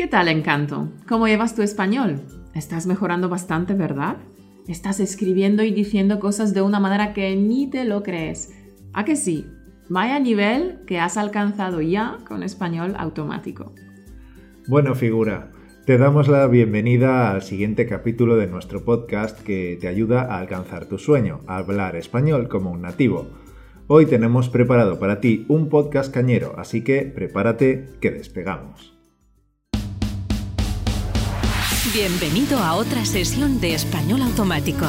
¿Qué tal, Encanto? ¿Cómo llevas tu español? Estás mejorando bastante, ¿verdad? Estás escribiendo y diciendo cosas de una manera que ni te lo crees. ¿A que sí? Vaya nivel que has alcanzado ya con español automático. Bueno, figura, te damos la bienvenida al siguiente capítulo de nuestro podcast que te ayuda a alcanzar tu sueño, a hablar español como un nativo. Hoy tenemos preparado para ti un podcast cañero, así que prepárate que despegamos. Bienvenido a otra sesión de Español Automático,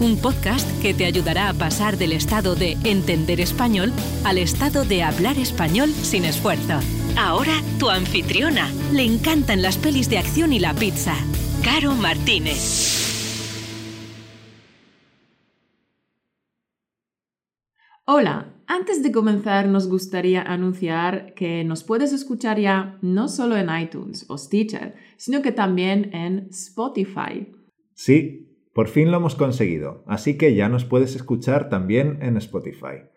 un podcast que te ayudará a pasar del estado de entender español al estado de hablar español sin esfuerzo. Ahora tu anfitriona. Le encantan las pelis de acción y la pizza. Caro Martínez. Hola, antes de comenzar nos gustaría anunciar que nos puedes escuchar ya no solo en iTunes o Stitcher, sino que también en Spotify. Sí, por fin lo hemos conseguido, así que ya nos puedes escuchar también en Spotify.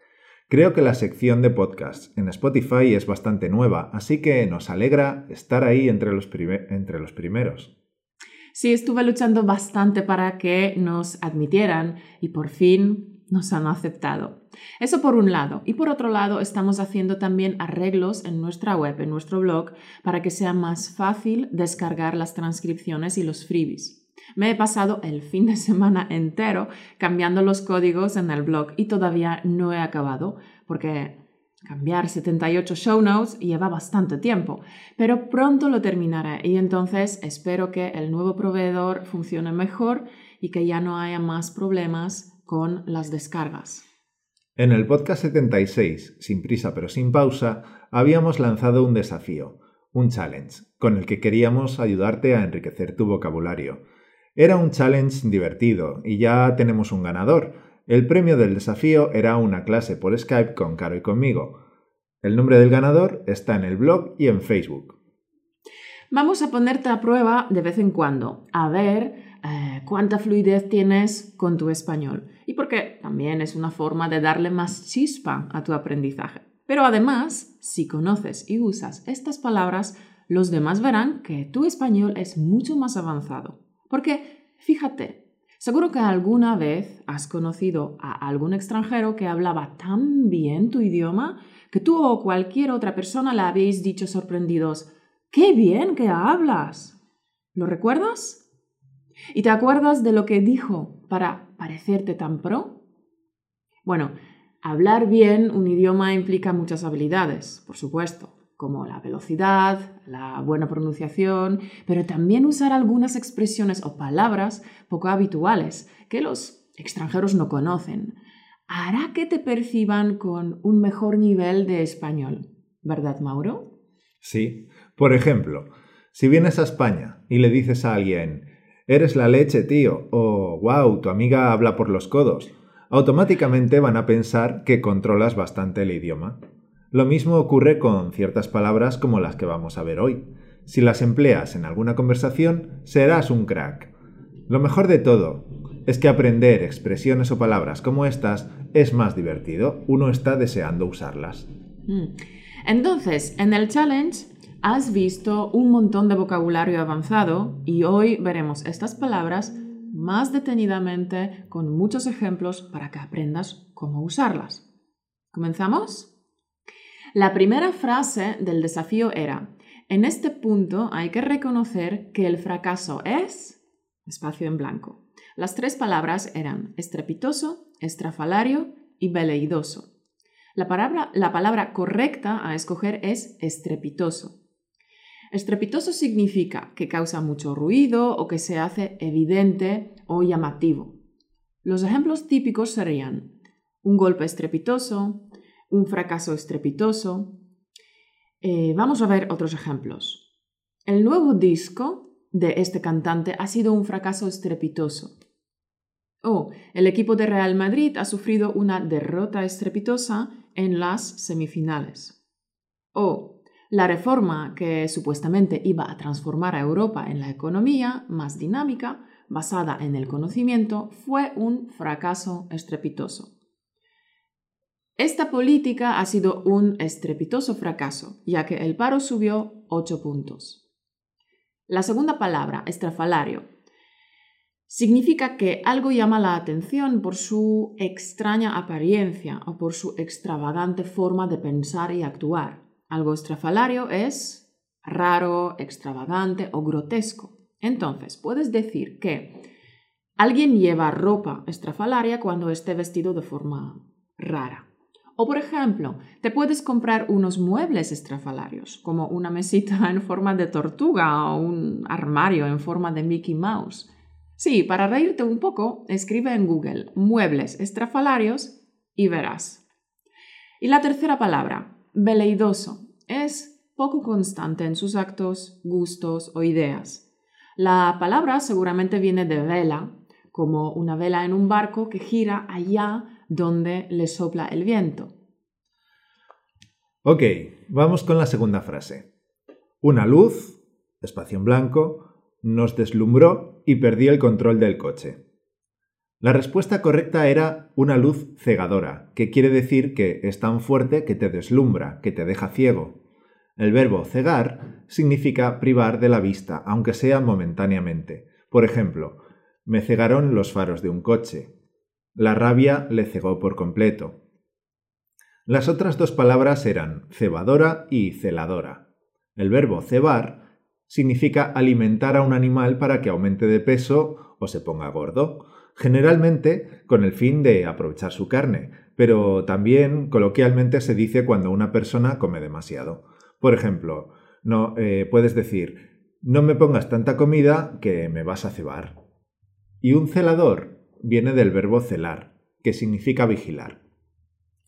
Creo que la sección de podcasts en Spotify es bastante nueva, así que nos alegra estar ahí entre los, entre los primeros. Sí, estuve luchando bastante para que nos admitieran y por fin nos han aceptado. Eso por un lado. Y por otro lado, estamos haciendo también arreglos en nuestra web, en nuestro blog, para que sea más fácil descargar las transcripciones y los freebies. Me he pasado el fin de semana entero cambiando los códigos en el blog y todavía no he acabado porque cambiar 78 show notes lleva bastante tiempo, pero pronto lo terminaré y entonces espero que el nuevo proveedor funcione mejor y que ya no haya más problemas con las descargas. En el podcast 76, sin prisa pero sin pausa, habíamos lanzado un desafío, un challenge, con el que queríamos ayudarte a enriquecer tu vocabulario. Era un challenge divertido y ya tenemos un ganador. El premio del desafío era una clase por Skype con Caro y conmigo. El nombre del ganador está en el blog y en Facebook. Vamos a ponerte a prueba de vez en cuando, a ver eh, cuánta fluidez tienes con tu español porque también es una forma de darle más chispa a tu aprendizaje. Pero además, si conoces y usas estas palabras, los demás verán que tu español es mucho más avanzado. Porque, fíjate, seguro que alguna vez has conocido a algún extranjero que hablaba tan bien tu idioma que tú o cualquier otra persona le habéis dicho sorprendidos, ¡qué bien que hablas! ¿Lo recuerdas? ¿Y te acuerdas de lo que dijo para parecerte tan pro? Bueno, hablar bien un idioma implica muchas habilidades, por supuesto, como la velocidad, la buena pronunciación, pero también usar algunas expresiones o palabras poco habituales que los extranjeros no conocen. Hará que te perciban con un mejor nivel de español, ¿verdad, Mauro? Sí. Por ejemplo, si vienes a España y le dices a alguien, Eres la leche, tío, o wow, tu amiga habla por los codos. Automáticamente van a pensar que controlas bastante el idioma. Lo mismo ocurre con ciertas palabras como las que vamos a ver hoy. Si las empleas en alguna conversación, serás un crack. Lo mejor de todo es que aprender expresiones o palabras como estas es más divertido. Uno está deseando usarlas. Mm. Entonces, en el challenge Has visto un montón de vocabulario avanzado y hoy veremos estas palabras más detenidamente con muchos ejemplos para que aprendas cómo usarlas. ¿Comenzamos? La primera frase del desafío era, en este punto hay que reconocer que el fracaso es espacio en blanco. Las tres palabras eran estrepitoso, estrafalario y veleidoso. La palabra, la palabra correcta a escoger es estrepitoso. Estrepitoso significa que causa mucho ruido o que se hace evidente o llamativo. Los ejemplos típicos serían un golpe estrepitoso, un fracaso estrepitoso. Eh, vamos a ver otros ejemplos. El nuevo disco de este cantante ha sido un fracaso estrepitoso. O el equipo de Real Madrid ha sufrido una derrota estrepitosa en las semifinales. O la reforma que supuestamente iba a transformar a Europa en la economía más dinámica, basada en el conocimiento, fue un fracaso estrepitoso. Esta política ha sido un estrepitoso fracaso, ya que el paro subió 8 puntos. La segunda palabra, estrafalario, significa que algo llama la atención por su extraña apariencia o por su extravagante forma de pensar y actuar. Algo estrafalario es raro, extravagante o grotesco. Entonces, puedes decir que alguien lleva ropa estrafalaria cuando esté vestido de forma rara. O por ejemplo, te puedes comprar unos muebles estrafalarios, como una mesita en forma de tortuga o un armario en forma de Mickey Mouse. Sí, para reírte un poco, escribe en Google muebles estrafalarios y verás. Y la tercera palabra, veleidoso, es poco constante en sus actos, gustos o ideas. La palabra seguramente viene de vela, como una vela en un barco que gira allá donde le sopla el viento. Ok, vamos con la segunda frase. Una luz, espacio en blanco, nos deslumbró y perdí el control del coche. La respuesta correcta era una luz cegadora, que quiere decir que es tan fuerte que te deslumbra, que te deja ciego. El verbo cegar significa privar de la vista, aunque sea momentáneamente. Por ejemplo, me cegaron los faros de un coche. La rabia le cegó por completo. Las otras dos palabras eran cebadora y celadora. El verbo cebar significa alimentar a un animal para que aumente de peso o se ponga gordo, generalmente con el fin de aprovechar su carne, pero también coloquialmente se dice cuando una persona come demasiado. Por ejemplo, no eh, puedes decir no me pongas tanta comida que me vas a cebar. Y un celador viene del verbo celar, que significa vigilar.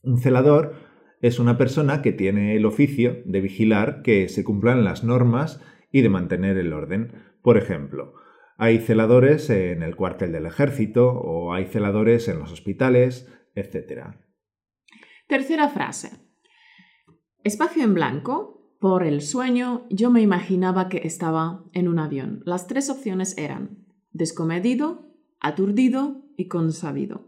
Un celador es una persona que tiene el oficio de vigilar que se cumplan las normas y de mantener el orden. Por ejemplo, hay celadores en el cuartel del ejército o hay celadores en los hospitales, etc. Tercera frase. Espacio en blanco. Por el sueño yo me imaginaba que estaba en un avión. Las tres opciones eran descomedido, aturdido y consabido.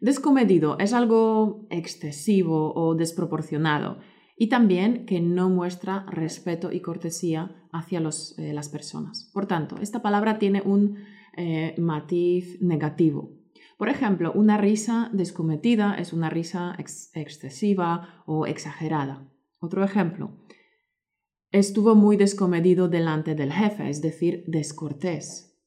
Descomedido es algo excesivo o desproporcionado y también que no muestra respeto y cortesía hacia eh, las personas. Por tanto, esta palabra tiene un eh, matiz negativo. Por ejemplo, una risa descometida es una risa excesiva o exagerada. Otro ejemplo, estuvo muy descomedido delante del jefe, es decir, descortés.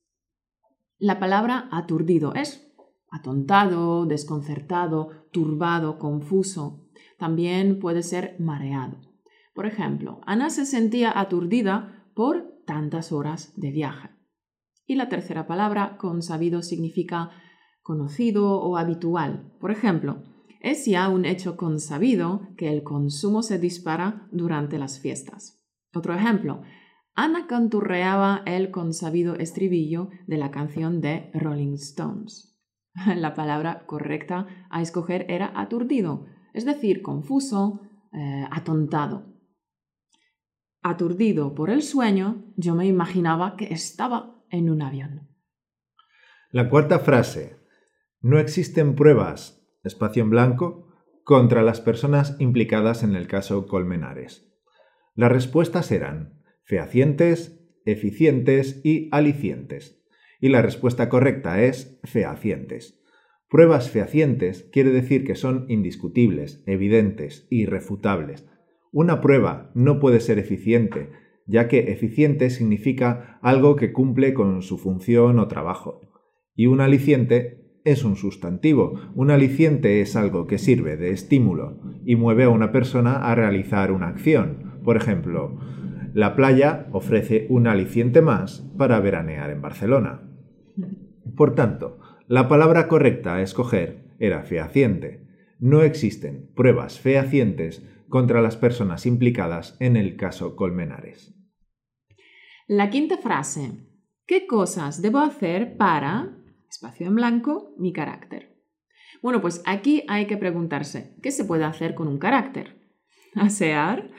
La palabra aturdido es atontado, desconcertado, turbado, confuso. También puede ser mareado. Por ejemplo, Ana se sentía aturdida por tantas horas de viaje. Y la tercera palabra, consabido, significa conocido o habitual. Por ejemplo, es ya un hecho consabido que el consumo se dispara durante las fiestas. Otro ejemplo, Ana canturreaba el consabido estribillo de la canción de Rolling Stones. La palabra correcta a escoger era aturdido, es decir, confuso, eh, atontado. Aturdido por el sueño, yo me imaginaba que estaba en un avión. La cuarta frase. No existen pruebas, espacio en blanco, contra las personas implicadas en el caso Colmenares. Las respuestas eran fehacientes, eficientes y alicientes. Y la respuesta correcta es fehacientes. Pruebas fehacientes quiere decir que son indiscutibles, evidentes, irrefutables. Una prueba no puede ser eficiente, ya que eficiente significa algo que cumple con su función o trabajo. Y un aliciente es un sustantivo. Un aliciente es algo que sirve de estímulo y mueve a una persona a realizar una acción. Por ejemplo, la playa ofrece un aliciente más para veranear en Barcelona. Por tanto, la palabra correcta a escoger era fehaciente. No existen pruebas fehacientes contra las personas implicadas en el caso Colmenares. La quinta frase. ¿Qué cosas debo hacer para, espacio en blanco, mi carácter? Bueno, pues aquí hay que preguntarse, ¿qué se puede hacer con un carácter? ¿Asear?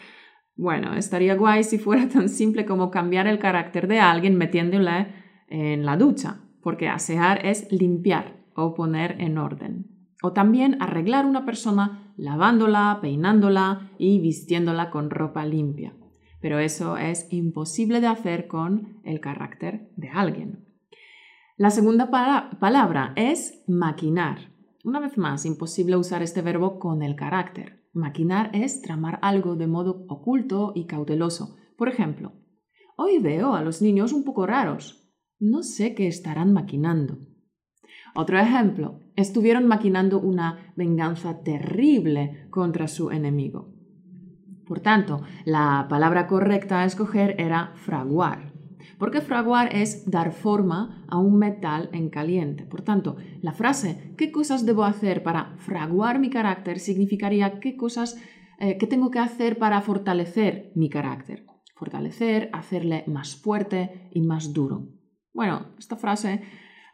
Bueno, estaría guay si fuera tan simple como cambiar el carácter de alguien metiéndole en la ducha, porque asear es limpiar o poner en orden. O también arreglar una persona lavándola, peinándola y vistiéndola con ropa limpia. pero eso es imposible de hacer con el carácter de alguien. La segunda palabra es maquinar. Una vez más, imposible usar este verbo con el carácter. Maquinar es tramar algo de modo oculto y cauteloso. Por ejemplo, hoy veo a los niños un poco raros. No sé qué estarán maquinando. Otro ejemplo, estuvieron maquinando una venganza terrible contra su enemigo. Por tanto, la palabra correcta a escoger era fraguar, porque fraguar es dar forma a un metal en caliente. Por tanto, la frase ¿qué cosas debo hacer para fraguar mi carácter? significaría qué cosas eh, tengo que hacer para fortalecer mi carácter. Fortalecer, hacerle más fuerte y más duro. Bueno, esta frase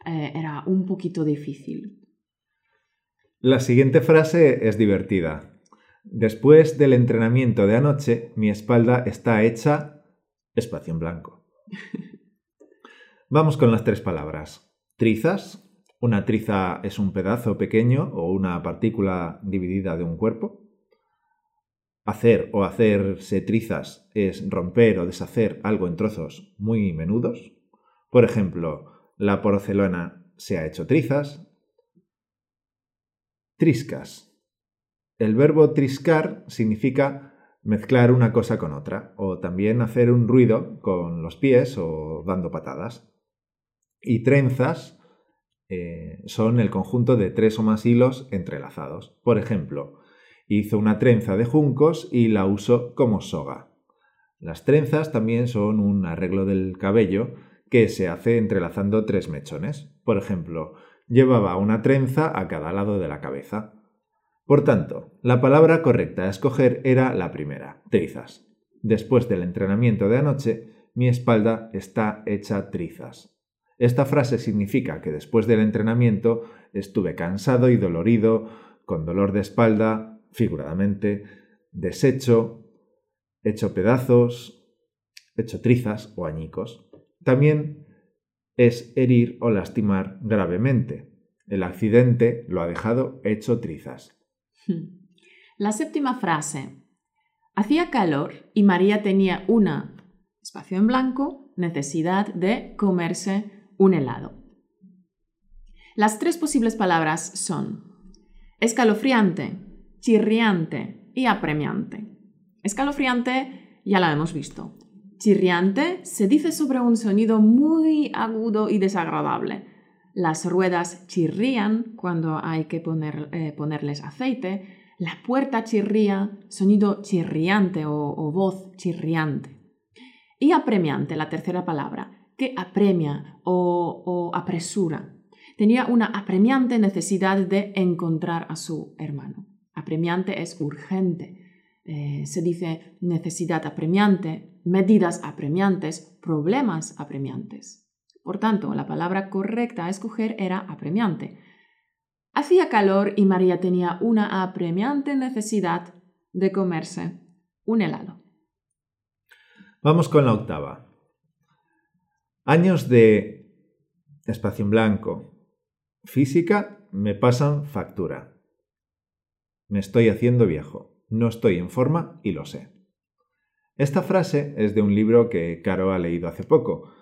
eh, era un poquito difícil. La siguiente frase es divertida. Después del entrenamiento de anoche, mi espalda está hecha espacio en blanco. Vamos con las tres palabras. Trizas. Una triza es un pedazo pequeño o una partícula dividida de un cuerpo. Hacer o hacerse trizas es romper o deshacer algo en trozos muy menudos. Por ejemplo, la porcelana se ha hecho trizas. Triscas. El verbo triscar significa mezclar una cosa con otra, o también hacer un ruido con los pies o dando patadas. Y trenzas eh, son el conjunto de tres o más hilos entrelazados. Por ejemplo, hizo una trenza de juncos y la usó como soga. Las trenzas también son un arreglo del cabello que se hace entrelazando tres mechones. Por ejemplo, llevaba una trenza a cada lado de la cabeza. Por tanto, la palabra correcta a escoger era la primera, trizas. Después del entrenamiento de anoche, mi espalda está hecha trizas. Esta frase significa que después del entrenamiento estuve cansado y dolorido, con dolor de espalda, figuradamente, deshecho, hecho pedazos, hecho trizas o añicos. También es herir o lastimar gravemente. El accidente lo ha dejado hecho trizas. La séptima frase. Hacía calor y María tenía una, espacio en blanco, necesidad de comerse un helado. Las tres posibles palabras son escalofriante, chirriante y apremiante. Escalofriante ya la hemos visto. Chirriante se dice sobre un sonido muy agudo y desagradable. Las ruedas chirrían cuando hay que eh, ponerles aceite. La puerta chirría, sonido chirriante o, voz chirriante. Y apremiante, la tercera palabra, que apremia o, apresura. Tenía una apremiante necesidad de encontrar a su hermano. Apremiante es urgente. Eh, se dice necesidad apremiante medidas apremiantes, problemas apremiantes. Por tanto, la palabra correcta a escoger era apremiante. Hacía calor y María tenía una apremiante necesidad de comerse un helado. Vamos con la octava. Años de espacio en blanco. Física me pasan factura. Me estoy haciendo viejo. No estoy en forma y lo sé. Esta frase es de un libro que Caro ha leído hace poco,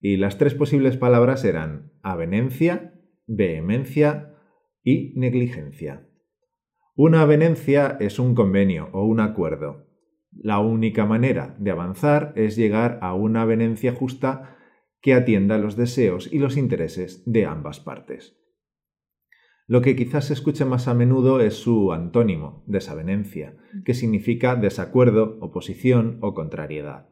y las tres posibles palabras eran avenencia, vehemencia y negligencia. Una avenencia es un convenio o un acuerdo. La única manera de avanzar es llegar a una avenencia justa que atienda los deseos y los intereses de ambas partes. Lo que quizás se escuche más a menudo es su antónimo, desavenencia, que significa desacuerdo, oposición o contrariedad.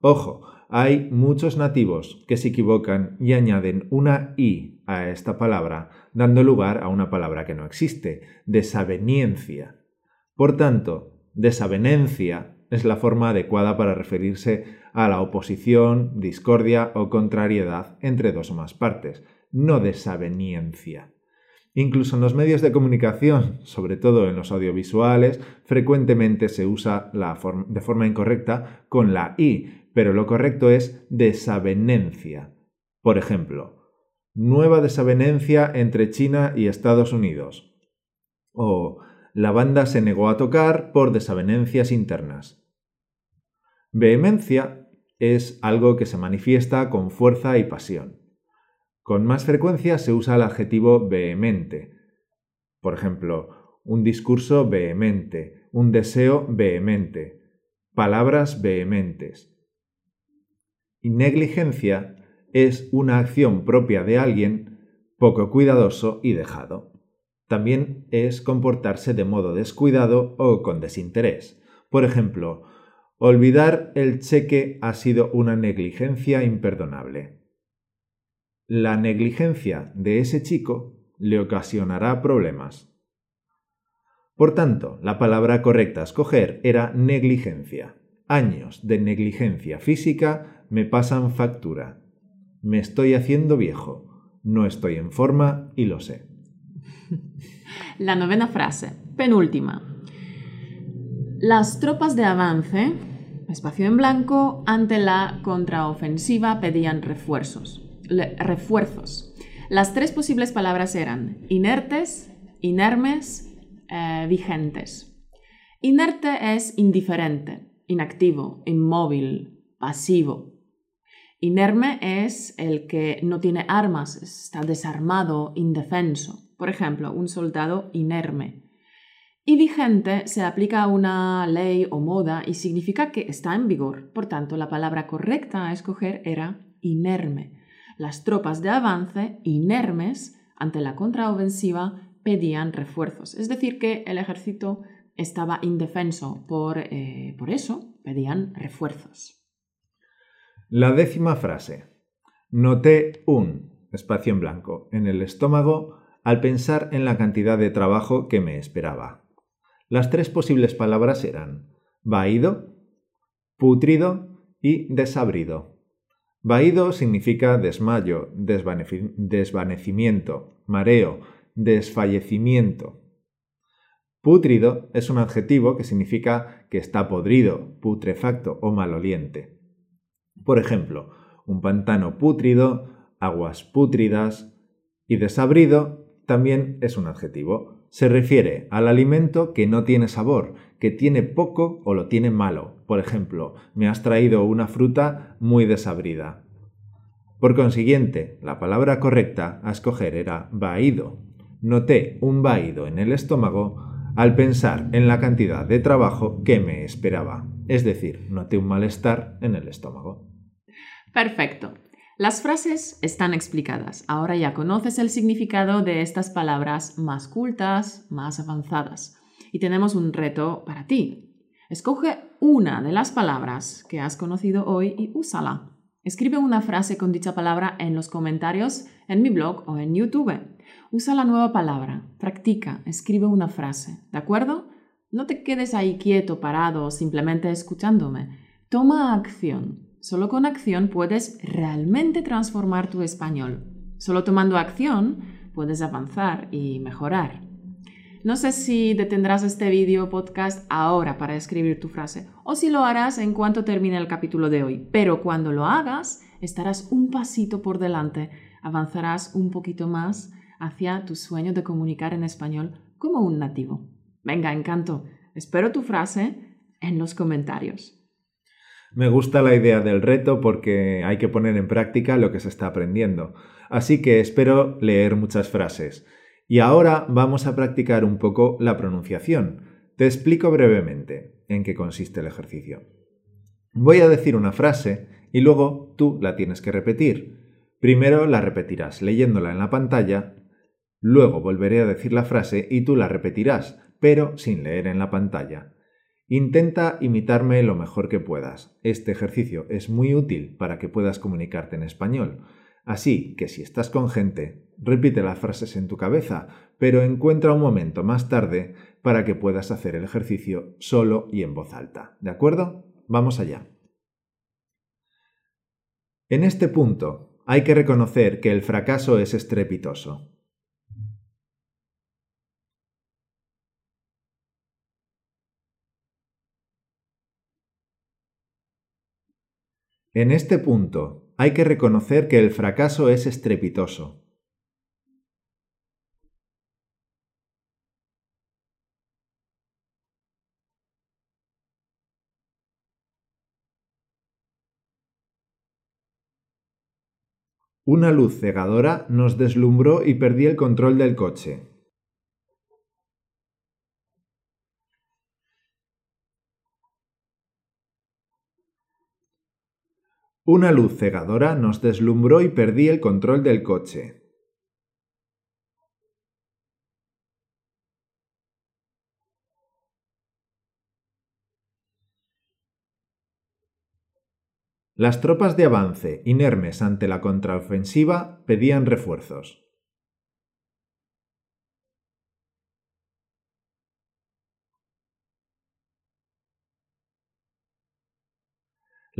Ojo, hay muchos nativos que se equivocan y añaden una i a esta palabra, dando lugar a una palabra que no existe, desaveniencia. Por tanto, desavenencia es la forma adecuada para referirse a la oposición, discordia o contrariedad entre dos o más partes, no desaveniencia. Incluso en los medios de comunicación, sobre todo en los audiovisuales, frecuentemente se usa de forma incorrecta con la I, pero lo correcto es desavenencia. Por ejemplo, nueva desavenencia entre China y Estados Unidos. O la banda se negó a tocar por desavenencias internas. Vehemencia es algo que se manifiesta con fuerza y pasión. Con más frecuencia se usa el adjetivo vehemente. Por ejemplo, un discurso vehemente, un deseo vehemente, palabras vehementes. Y negligencia es una acción propia de alguien poco cuidadoso y dejado. También es comportarse de modo descuidado o con desinterés. Por ejemplo, olvidar el cheque ha sido una negligencia imperdonable. La negligencia de ese chico le ocasionará problemas. Por tanto, la palabra correcta a escoger era negligencia. Años de negligencia física me pasan factura. Me estoy haciendo viejo. No estoy en forma y lo sé. La novena frase, penúltima. Las tropas de avance, espacio en blanco, ante la contraofensiva pedían refuerzos. Refuerzos. Las tres posibles palabras eran inertes, inermes, eh, vigentes. Inerte es indiferente, inactivo, inmóvil, pasivo. Inerme es el que no tiene armas, está desarmado, indefenso por ejemplo, un soldado inerme. Y vigente se aplica a una ley o moda y significa que está en vigor. Por tanto, la palabra correcta a escoger era inerme. Las tropas de avance, inermes, ante la contraofensiva, pedían refuerzos. Es decir, que el ejército estaba indefenso. Por, eh, por eso pedían refuerzos. La décima frase. Noté un espacio en blanco en el estómago al pensar en la cantidad de trabajo que me esperaba. Las tres posibles palabras eran vaído, putrido y desabrido. Vaído significa desmayo, desvanecimiento, mareo, desfallecimiento. Pútrido es un adjetivo que significa que está podrido, putrefacto o maloliente. Por ejemplo, un pantano pútrido, aguas pútridas y desabrido también es un adjetivo. Se refiere al alimento que no tiene sabor, que tiene poco o lo tiene malo. Por ejemplo, me has traído una fruta muy desabrida. Por consiguiente, la palabra correcta a escoger era vaído. Noté un vaído en el estómago al pensar en la cantidad de trabajo que me esperaba. Es decir, noté un malestar en el estómago. Perfecto. Las frases están explicadas. Ahora ya conoces el significado de estas palabras más cultas, más avanzadas. Y tenemos un reto para ti. Escoge una de las palabras que has conocido hoy y úsala. Escribe una frase con dicha palabra en los comentarios en mi blog o en YouTube. Usa la nueva palabra, practica, escribe una frase, ¿de acuerdo? No te quedes ahí quieto, parado, simplemente escuchándome. Toma acción. Solo con acción puedes realmente transformar tu español. Solo tomando acción puedes avanzar y mejorar. No sé si detendrás este vídeo podcast ahora para escribir tu frase o si lo harás en cuanto termine el capítulo de hoy, pero cuando lo hagas estarás un pasito por delante, avanzarás un poquito más hacia tu sueño de comunicar en español como un nativo. Venga, encanto. Espero tu frase en los comentarios. Me gusta la idea del reto porque hay que poner en práctica lo que se está aprendiendo. Así que espero leer muchas frases. Y ahora vamos a practicar un poco la pronunciación. Te explico brevemente en qué consiste el ejercicio. Voy a decir una frase y luego tú la tienes que repetir. Primero la repetirás leyéndola en la pantalla, luego volveré a decir la frase y tú la repetirás, pero sin leer en la pantalla. Intenta imitarme lo mejor que puedas. Este ejercicio es muy útil para que puedas comunicarte en español. Así que si estás con gente, repite las frases en tu cabeza, pero encuentra un momento más tarde para que puedas hacer el ejercicio solo y en voz alta. ¿De acuerdo? Vamos allá. En este punto, hay que reconocer que el fracaso es estrepitoso. En este punto, hay que reconocer que el fracaso es estrepitoso. Una luz cegadora nos deslumbró y perdí el control del coche. Una luz cegadora nos deslumbró y perdí el control del coche. Las tropas de avance, inermes ante la contraofensiva, pedían refuerzos.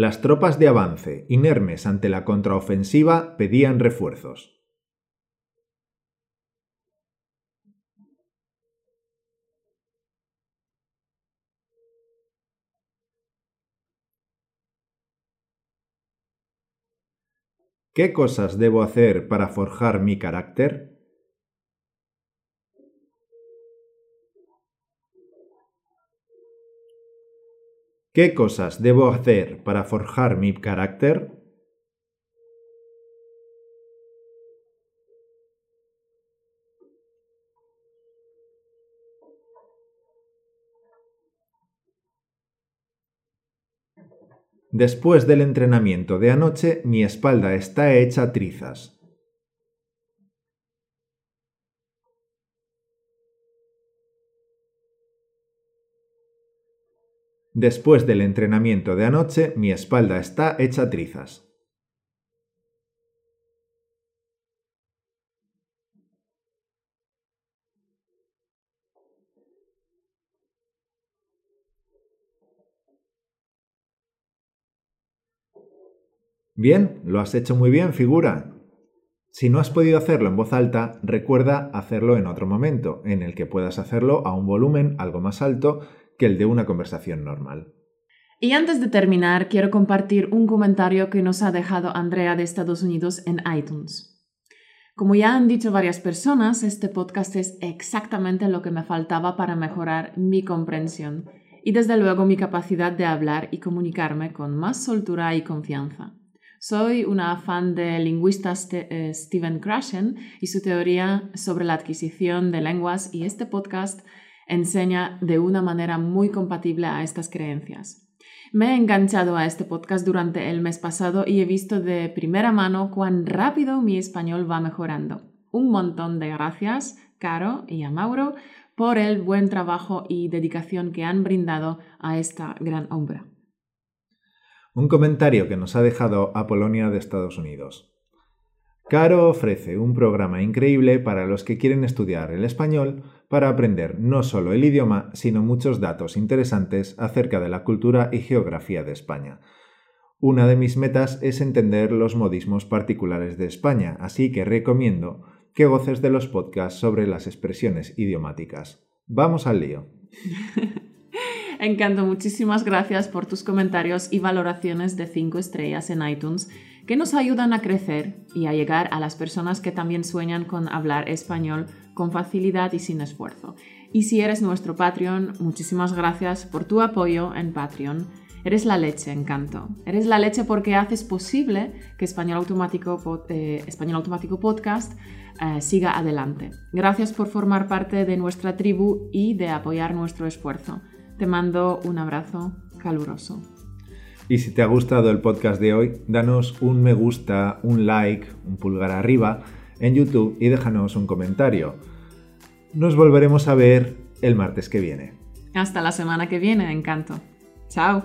Las tropas de avance, inermes ante la contraofensiva, pedían refuerzos. ¿Qué cosas debo hacer para forjar mi carácter? ¿Qué cosas debo hacer para forjar mi carácter? Después del entrenamiento de anoche, mi espalda está hecha trizas. Después del entrenamiento de anoche, mi espalda está hecha trizas. Bien, lo has hecho muy bien, figura. Si no has podido hacerlo en voz alta, recuerda hacerlo en otro momento, en el que puedas hacerlo a un volumen algo más alto que el de una conversación normal. Y antes de terminar, quiero compartir un comentario que nos ha dejado Andrea de Estados Unidos en iTunes. Como ya han dicho varias personas, este podcast es exactamente lo que me faltaba para mejorar mi comprensión y desde luego mi capacidad de hablar y comunicarme con más soltura y confianza. Soy una fan del lingüista eh, Steven Krashen y su teoría sobre la adquisición de lenguas y este podcast enseña de una manera muy compatible a estas creencias. Me he enganchado a este podcast durante el mes pasado y he visto de primera mano cuán rápido mi español va mejorando. Un montón de gracias, Caro y a Mauro, por el buen trabajo y dedicación que han brindado a esta gran obra. Un comentario que nos ha dejado Apolonia de Estados Unidos. Caro ofrece un programa increíble para los que quieren estudiar el español para aprender no solo el idioma, sino muchos datos interesantes acerca de la cultura y geografía de España. Una de mis metas es entender los modismos particulares de España, así que recomiendo que goces de los podcasts sobre las expresiones idiomáticas. Vamos al lío. Encanto, muchísimas gracias por tus comentarios y valoraciones de 5 estrellas en iTunes que nos ayudan a crecer y a llegar a las personas que también sueñan con hablar español con facilidad y sin esfuerzo. Y si eres nuestro Patreon, muchísimas gracias por tu apoyo en Patreon. Eres la leche, encanto. Eres la leche porque haces posible que Español Automático, eh, Español Automático Podcast eh, siga adelante. Gracias por formar parte de nuestra tribu y de apoyar nuestro esfuerzo. Te mando un abrazo caluroso. Y si te ha gustado el podcast de hoy, danos un me gusta, un like, un pulgar arriba en YouTube y déjanos un comentario. Nos volveremos a ver el martes que viene. Hasta la semana que viene, encanto. Chao.